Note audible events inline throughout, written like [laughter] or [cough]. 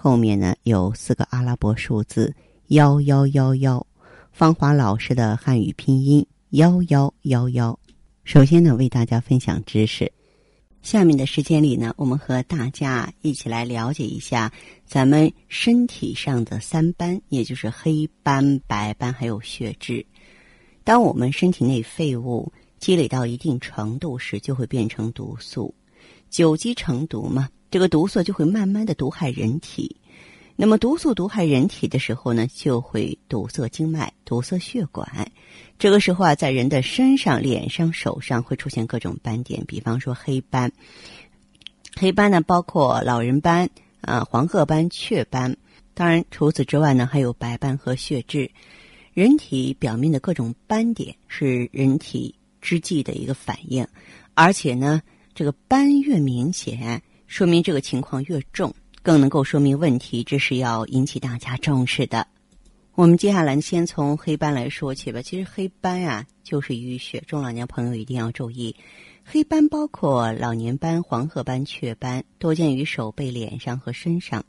后面呢有四个阿拉伯数字幺幺幺幺。芳华老师的汉语拼音幺幺幺幺。首先呢，为大家分享知识。下面的时间里呢，我们和大家一起来了解一下咱们身体上的三斑，也就是黑斑、白斑还有血痣。当我们身体内废物积累到一定程度时，就会变成毒素，久积成毒嘛，这个毒素就会慢慢的毒害人体。那么毒素毒害人体的时候呢，就会堵塞经脉、堵塞血管。这个时候啊，在人的身上、脸上、手上会出现各种斑点，比方说黑斑。黑斑呢，包括老人斑、啊黄褐斑、雀斑。当然，除此之外呢，还有白斑和血痣。人体表面的各种斑点是人体之际的一个反应，而且呢，这个斑越明显，说明这个情况越重。更能够说明问题，这是要引起大家重视的。我们接下来先从黑斑来说起吧。其实黑斑啊，就是淤血，中老年朋友一定要注意。黑斑包括老年斑、黄褐斑、雀斑，多见于手背、脸上和身上。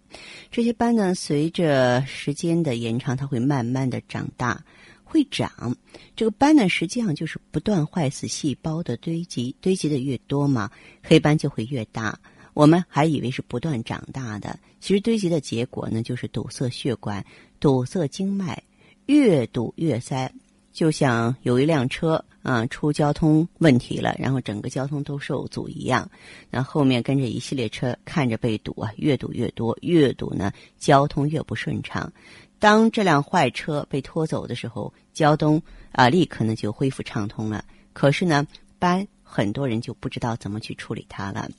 这些斑呢，随着时间的延长，它会慢慢的长大，会长。这个斑呢，实际上就是不断坏死细胞的堆积，堆积的越多嘛，黑斑就会越大。我们还以为是不断长大的，其实堆积的结果呢，就是堵塞血管、堵塞经脉，越堵越塞。就像有一辆车啊出交通问题了，然后整个交通都受阻一样，那后面跟着一系列车看着被堵啊，越堵越多，越堵呢交通越不顺畅。当这辆坏车被拖走的时候，交通啊立刻呢就恢复畅通了。可是呢，班很多人就不知道怎么去处理它了。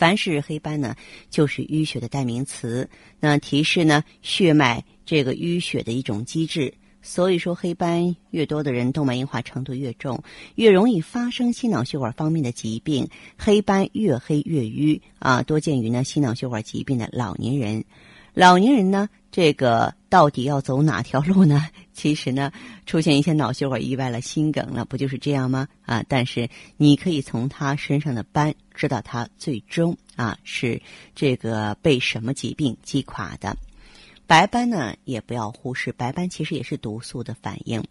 凡是黑斑呢，就是淤血的代名词。那提示呢，血脉这个淤血的一种机制。所以说，黑斑越多的人，动脉硬化程度越重，越容易发生心脑血管方面的疾病。黑斑越黑越淤啊，多见于呢心脑血管疾病的老年人。老年人呢，这个到底要走哪条路呢？[laughs] 其实呢，出现一些脑血管意外了、心梗了，不就是这样吗？啊，但是你可以从他身上的斑知道他最终啊是这个被什么疾病击垮的。白斑呢，也不要忽视，白斑其实也是毒素的反应。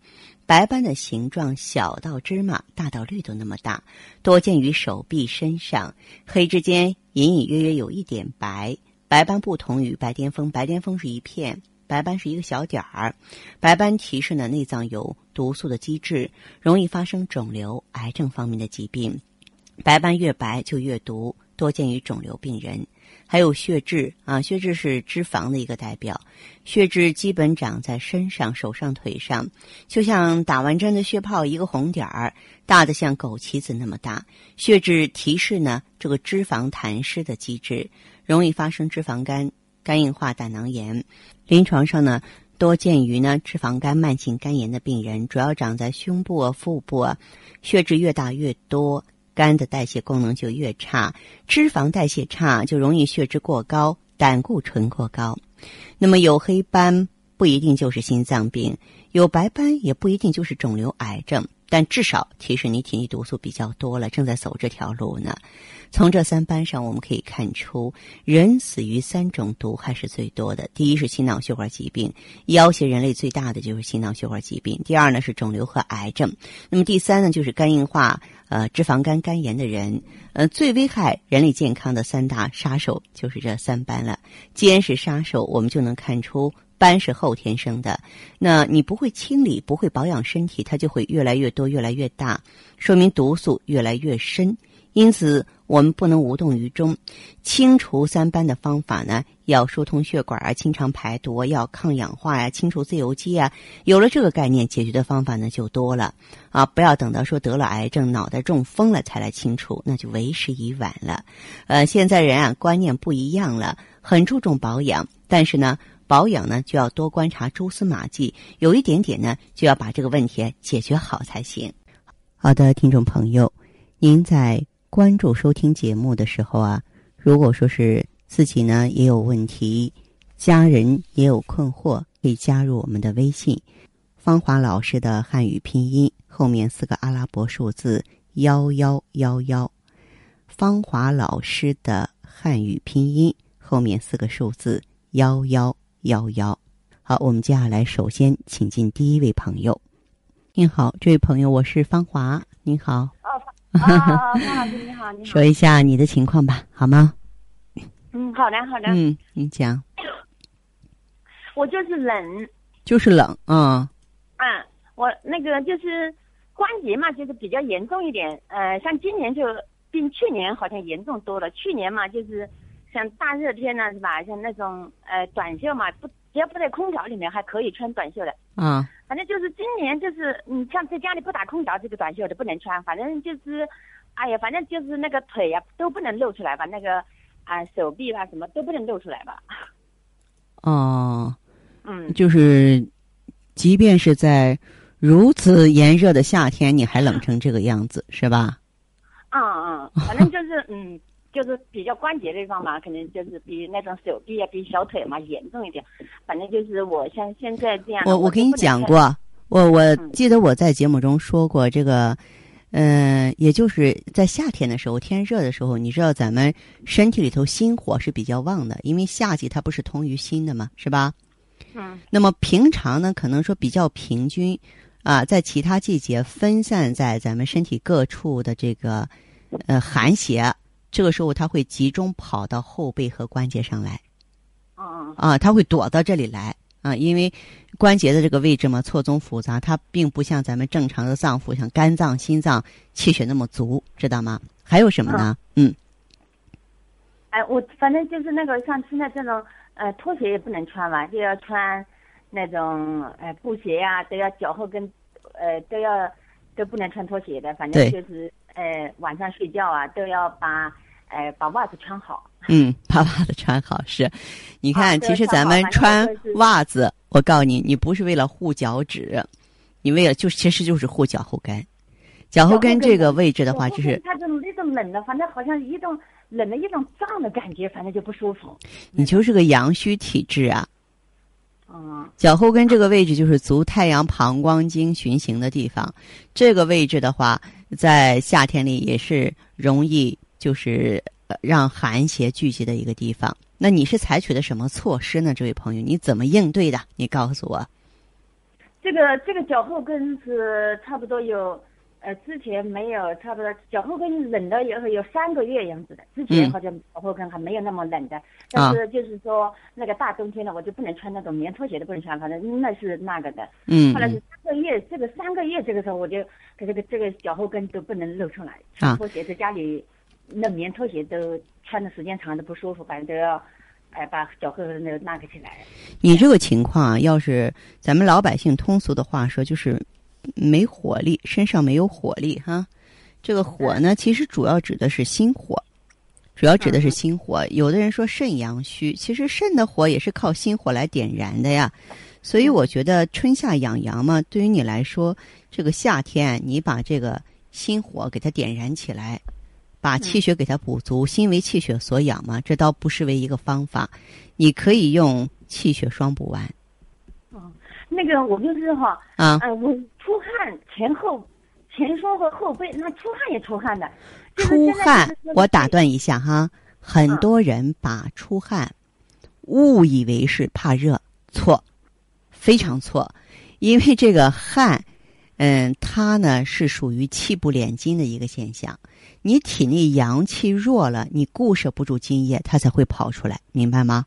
白斑的形状小到芝麻，大到绿豆那么大，多见于手臂、身上，黑之间隐隐约约有一点白。白斑不同于白癜风，白癜风是一片，白斑是一个小点儿。白斑提示呢内脏有毒素的机制，容易发生肿瘤、癌症方面的疾病。白斑越白就越毒，多见于肿瘤病人。还有血痣啊，血痣是脂肪的一个代表。血痣基本长在身上、手上、腿上，就像打完针的血泡，一个红点儿，大的像枸杞子那么大。血痣提示呢这个脂肪痰湿的机制。容易发生脂肪肝、肝硬化、胆囊炎。临床上呢，多见于呢脂肪肝、慢性肝炎的病人，主要长在胸部、腹部啊。血脂越大越多，肝的代谢功能就越差，脂肪代谢差就容易血脂过高、胆固醇过高。那么有黑斑不一定就是心脏病，有白斑也不一定就是肿瘤、癌症。但至少提示你体内毒素比较多了，正在走这条路呢。从这三斑上，我们可以看出，人死于三种毒害是最多的。第一是心脑血管疾病，要挟人类最大的就是心脑血管疾病。第二呢是肿瘤和癌症。那么第三呢就是肝硬化、呃脂肪肝、肝炎的人。呃，最危害人类健康的三大杀手就是这三斑了。既然是杀手，我们就能看出。斑是后天生的，那你不会清理、不会保养身体，它就会越来越多、越来越大，说明毒素越来越深。因此，我们不能无动于衷。清除三斑的方法呢，要疏通血管啊，清肠排毒，要抗氧化呀，清除自由基啊。有了这个概念，解决的方法呢就多了啊！不要等到说得了癌症、脑袋中风了才来清除，那就为时已晚了。呃，现在人啊观念不一样了，很注重保养，但是呢。保养呢就要多观察蛛丝马迹，有一点点呢就要把这个问题解决好才行。好的，听众朋友，您在关注收听节目的时候啊，如果说是自己呢也有问题，家人也有困惑，可以加入我们的微信“芳华老师的汉语拼音”后面四个阿拉伯数字幺幺幺幺，芳华老师的汉语拼音后面四个数字幺幺幺幺。好，我们接下来首先请进第一位朋友。您好，这位朋友，我是芳华。您好。哦，啊，方老师你好，你好。说一下你的情况吧，好吗？嗯，好的，好的。嗯，你讲。我就是冷。就是冷，嗯。嗯，我那个就是关节嘛，就是比较严重一点。呃，像今年就比去年好像严重多了。去年嘛，就是像大热天呢，是吧？像那种呃短袖嘛，不只要不在空调里面还可以穿短袖的。嗯。反正就是今年就是你像在家里不打空调，这个短袖都不能穿。反正就是，哎呀，反正就是那个腿呀都不能露出来吧，那个啊手臂吧什么都不能露出来吧。哦，[laughs] 嗯，就是，即便是在如此炎热的夏天，你还冷成这个样子，是吧？嗯嗯，反正就是嗯。就是比较关节地方嘛，肯定就是比那种手臂啊，比小腿嘛严重一点。反正就是我像现在这样。我我跟你讲过，我我记得我在节目中说过这个，嗯，也就是在夏天的时候，天热的时候，你知道咱们身体里头心火是比较旺的，因为夏季它不是通于心的嘛，是吧？嗯。那么平常呢，可能说比较平均，啊，在其他季节分散在咱们身体各处的这个呃寒邪。这个时候，它会集中跑到后背和关节上来，嗯啊，它会躲到这里来啊，因为关节的这个位置嘛，错综复杂，它并不像咱们正常的脏腑，像肝脏、心脏气血那么足，知道吗？还有什么呢？嗯，哎，我反正就是那个像现在这种呃拖鞋也不能穿嘛，就要穿那种呃布鞋呀，都要脚后跟呃都要都不能穿拖鞋的，反正就是。呃，晚上睡觉啊，都要把呃把袜子穿好。嗯，[laughs] 把袜子穿好是。你看，其实咱们穿袜子，我告诉你，你不是为了护脚趾，你为了就其实就是护脚后跟。脚后跟这个位置的话，就是它这种那种冷的，反正好像一种冷的一种胀的感觉，反正就不舒服。你就是个阳虚体质啊。嗯。脚后跟这个位置就是足太阳膀胱经循行的地方，这个位置的话。在夏天里也是容易就是让寒邪聚集的一个地方。那你是采取的什么措施呢？这位朋友，你怎么应对的？你告诉我。这个这个脚后跟是差不多有。呃，之前没有，差不多脚后跟冷了以后有三个月样子的。之前好像脚后跟还没有那么冷的，但是就是说那个大冬天的，我就不能穿那种棉拖鞋都不能穿，反正那是那个的。嗯。后来是三个月，这个三个月这个时候我就这个这个脚后跟都不能露出来，穿拖鞋在家里，那棉拖鞋都穿的时间长的不舒服，反正都要，哎，把脚后跟那个那个起来。你这个情况啊，要是咱们老百姓通俗的话说，就是。没火力，身上没有火力哈。这个火呢，其实主要指的是心火，主要指的是心火。有的人说肾阳虚，其实肾的火也是靠心火来点燃的呀。所以我觉得春夏养阳嘛，对于你来说，这个夏天你把这个心火给它点燃起来，把气血给它补足，心为气血所养嘛，这倒不失为一个方法。你可以用气血双补丸。那个我就是哈，啊，呃，我出汗前后，前胸和后背，那出汗也出汗的。出汗，我打断一下哈，很多人把出汗误以为是怕热，错，非常错，因为这个汗，嗯，它呢是属于气不敛精的一个现象。你体内阳气弱了，你固摄不住津液，它才会跑出来，明白吗？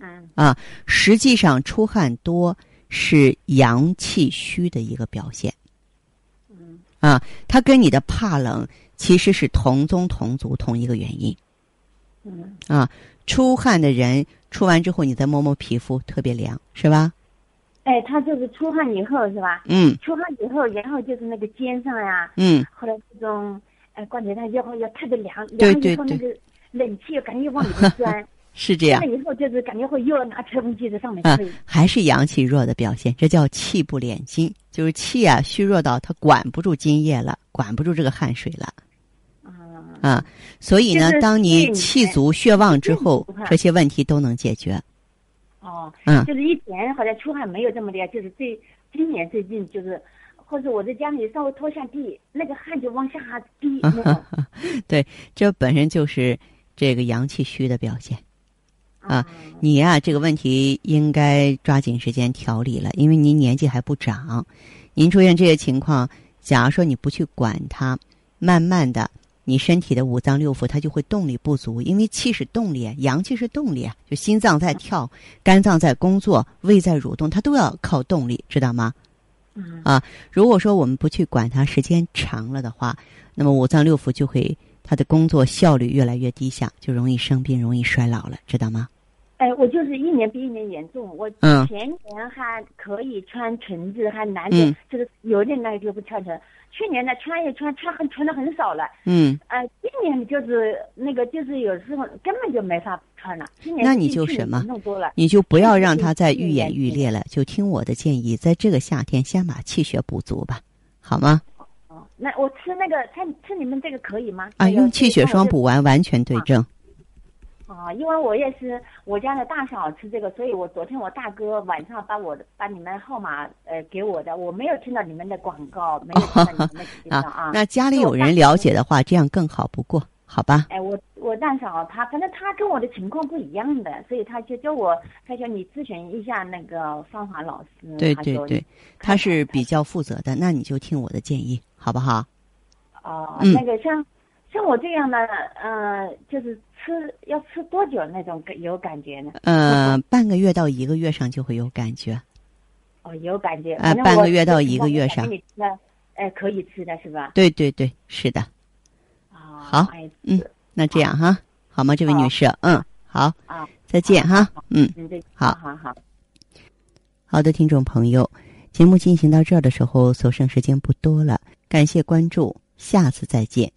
嗯。啊，实际上出汗多。是阳气虚的一个表现，嗯，啊，它跟你的怕冷其实是同宗同族同一个原因，嗯，啊，出汗的人出完之后，你再摸摸皮肤，特别凉，是吧？哎，他就是出汗以后是吧？嗯，出汗以后，然后就是那个肩上呀，嗯，后来这种，哎，关节上要要特别凉，凉以后那个冷气又赶紧往里面钻。是这样那。以后就是感觉会又要拿吹风机在上面啊吹。，还是阳气弱的表现，这叫气不敛精，就是气啊虚弱到它管不住津液了，管不住这个汗水了啊啊。所以呢就，是当你气足血旺之后，这些问题都能解决。哦，嗯就是以前好像出汗没有这么厉害，就是最今年最近就是，或者我在家里稍微拖下地，那个汗就往下滴 [laughs] 那种这本身就是这个阳气虚的表现。啊啊你呀、这个问题应该抓紧时间调理了，因为您年纪还不长，您出现这些情况，假如说你不去管它，慢慢的，你身体的五脏六腑它就会动力不足，因为气是动力，阳气是动力啊，就心脏在跳，肝脏在工作，胃在蠕动，它都要靠动力，知道吗？嗯啊如果说我们不去管它，时间长了的话，那么五脏六腑就会它的工作效率越来越低下，就容易生病，容易衰老了，知道吗？哎，我就是一年比一年严重。我嗯前年还可以穿裙子，还男的、嗯就是有点那个就不穿成。去年呢穿也穿，穿很穿的很少了。嗯。呃，今年就是那个就是有时候根本就没法穿了。今年那你就什么弄多了。你就不要让它再愈演愈烈了，就听我的建议，在这个夏天先把气血补足吧，好吗？哦，那我吃那个吃吃你们这个可以吗？啊，用气血霜补完完全对症。啊，因为我也是我家的大嫂吃这个，所以我昨天我大哥晚上把我的把你们号码呃给我的，我没有听到你们的广告，没有听到你们的频道啊。那家里有人了解的话，这样更好不过，好吧？哎，我我大嫂她，反正她跟我的情况不一样的，所以她就叫我，她说你咨询一下那个芳华老师。对对对，他是比较负责的，那你就听我的建议，好不好？哦、嗯那个像像我这样的，呃，就是吃要吃多久那种感有感觉呢？呃，半个月到一个月上就会有感觉。哦，有感觉。啊半个月到一个月上给你吃的，哎，可以吃的是吧？对对对，是的。啊、好哎，嗯，那这样哈，好吗，这位女士？嗯，好，啊，再见哈。嗯。好好好。好的，听众朋友，节目进行到这儿的时候，所剩时间不多了，感谢关注，下次再见。